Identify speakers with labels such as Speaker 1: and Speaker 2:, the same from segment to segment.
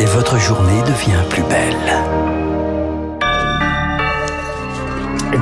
Speaker 1: et votre journée devient plus belle.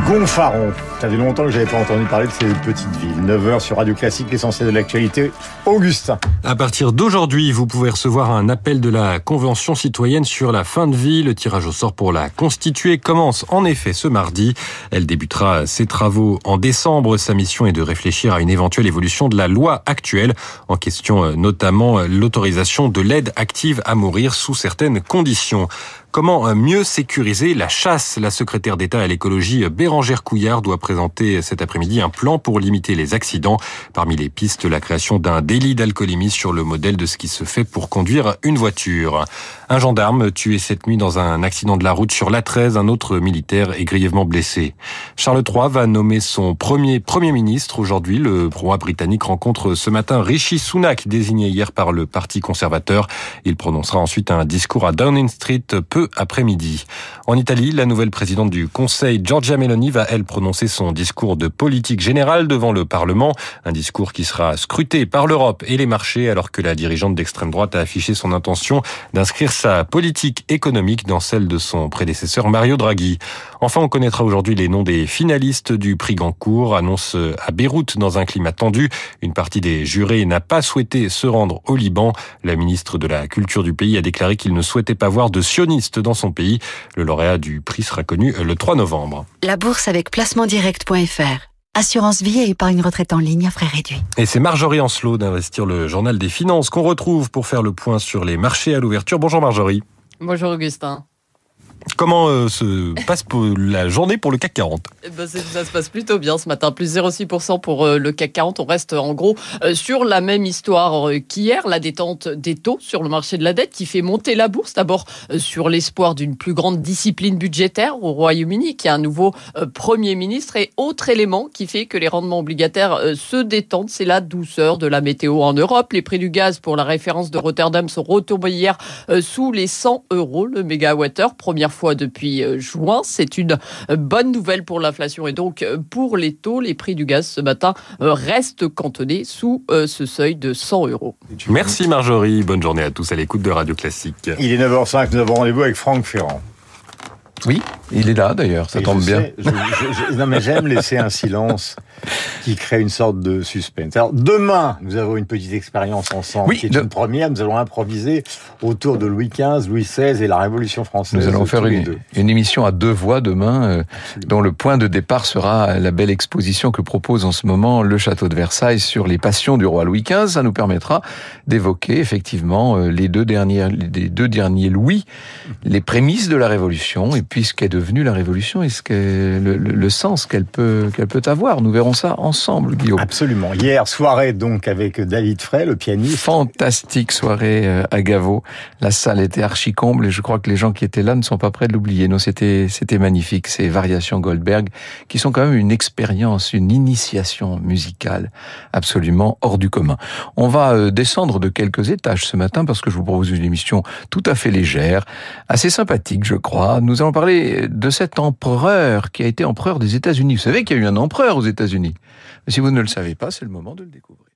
Speaker 2: Gonfaron. Ça fait longtemps que j'avais pas entendu parler de ces petites villes. 9h sur Radio Classique, l'essentiel de l'actualité. Augustin.
Speaker 3: À partir d'aujourd'hui, vous pouvez recevoir un appel de la Convention citoyenne sur la fin de vie. Le tirage au sort pour la constituer commence en effet ce mardi. Elle débutera ses travaux en décembre. Sa mission est de réfléchir à une éventuelle évolution de la loi actuelle, en question notamment l'autorisation de l'aide active à mourir sous certaines conditions. Comment mieux sécuriser la chasse? La secrétaire d'État à l'écologie Bérangère Couillard doit présenter cet après-midi un plan pour limiter les accidents. Parmi les pistes, la création d'un délit d'alcoolémie sur le modèle de ce qui se fait pour conduire une voiture. Un gendarme tué cette nuit dans un accident de la route sur l'A13. Un autre militaire est grièvement blessé. Charles III va nommer son premier Premier ministre. Aujourd'hui, le roi britannique rencontre ce matin Rishi Sunak, désigné hier par le Parti conservateur. Il prononcera ensuite un discours à Downing Street peu après-midi. En Italie, la nouvelle présidente du Conseil, Giorgia Meloni, va elle prononcer son discours de politique générale devant le Parlement. Un discours qui sera scruté par l'Europe et les marchés alors que la dirigeante d'extrême droite a affiché son intention d'inscrire sa politique économique dans celle de son prédécesseur Mario Draghi. Enfin, on connaîtra aujourd'hui les noms des finalistes du prix Goncourt, annonce à Beyrouth dans un climat tendu. Une partie des jurés n'a pas souhaité se rendre au Liban. La ministre de la Culture du pays a déclaré qu'il ne souhaitait pas voir de sionistes dans son pays. Le lauréat du prix sera connu le 3 novembre.
Speaker 4: La bourse avec placementdirect.fr Assurance vie et épargne retraite en ligne à frais réduits.
Speaker 3: Et c'est Marjorie Ancelot d'Investir le Journal des Finances qu'on retrouve pour faire le point sur les marchés à l'ouverture. Bonjour Marjorie.
Speaker 5: Bonjour Augustin.
Speaker 3: Comment euh, se passe la journée pour le CAC 40
Speaker 5: eh ben, Ça se passe plutôt bien ce matin, plus 0,6% pour euh, le CAC 40. On reste en gros euh, sur la même histoire qu'hier, la détente des taux sur le marché de la dette qui fait monter la bourse. D'abord sur l'espoir d'une plus grande discipline budgétaire au Royaume-Uni, qui a un nouveau Premier ministre. Et autre élément qui fait que les rendements obligataires se détendent, c'est la douceur de la météo en Europe. Les prix du gaz pour la référence de Rotterdam sont retombés hier sous les 100 euros le mégawattheure. Première fois depuis euh, juin. C'est une euh, bonne nouvelle pour l'inflation et donc euh, pour les taux. Les prix du gaz ce matin restent cantonnés sous ce seuil de 100 euros.
Speaker 3: Merci Marjorie. Bonne journée à tous à l'écoute de Radio Classique.
Speaker 2: Il est 9h05. Nous avons rendez-vous avec Franck Ferrand.
Speaker 6: Oui, il est là d'ailleurs, ça tombe bien.
Speaker 2: non mais j'aime laisser un silence qui crée une sorte de suspense. Alors demain, nous avons une petite expérience ensemble oui, qui est une première. Nous allons improviser autour de Louis XV, Louis XVI et la Révolution française.
Speaker 6: Nous allons faire une, une, émission à deux voix demain, euh, dont le point de départ sera la belle exposition que propose en ce moment le château de Versailles sur les passions du roi Louis XV. Ça nous permettra d'évoquer effectivement euh, les deux derniers, les deux derniers Louis, les prémices de la Révolution et puis ce qu'est devenue la Révolution et ce le, le, sens qu'elle peut qu'elle peut avoir. Nous verrons ça ensemble, Guillaume.
Speaker 2: Absolument. Hier soirée donc avec David Frey, le pianiste.
Speaker 6: Fantastique soirée euh, à Gaveau. La salle était archi comble et je crois que les gens qui étaient là ne sont pas prêts de l'oublier. Non, c'était c'était magnifique. Ces variations Goldberg qui sont quand même une expérience, une initiation musicale absolument hors du commun. On va euh, descendre de quelques étages ce matin parce que je vous propose une émission tout à fait légère, assez sympathique, je crois. Nous allons parler de cet empereur qui a été empereur des États-Unis. Vous savez qu'il y a eu un empereur aux États-Unis. Mais si vous ne le savez pas, c'est le moment de le découvrir.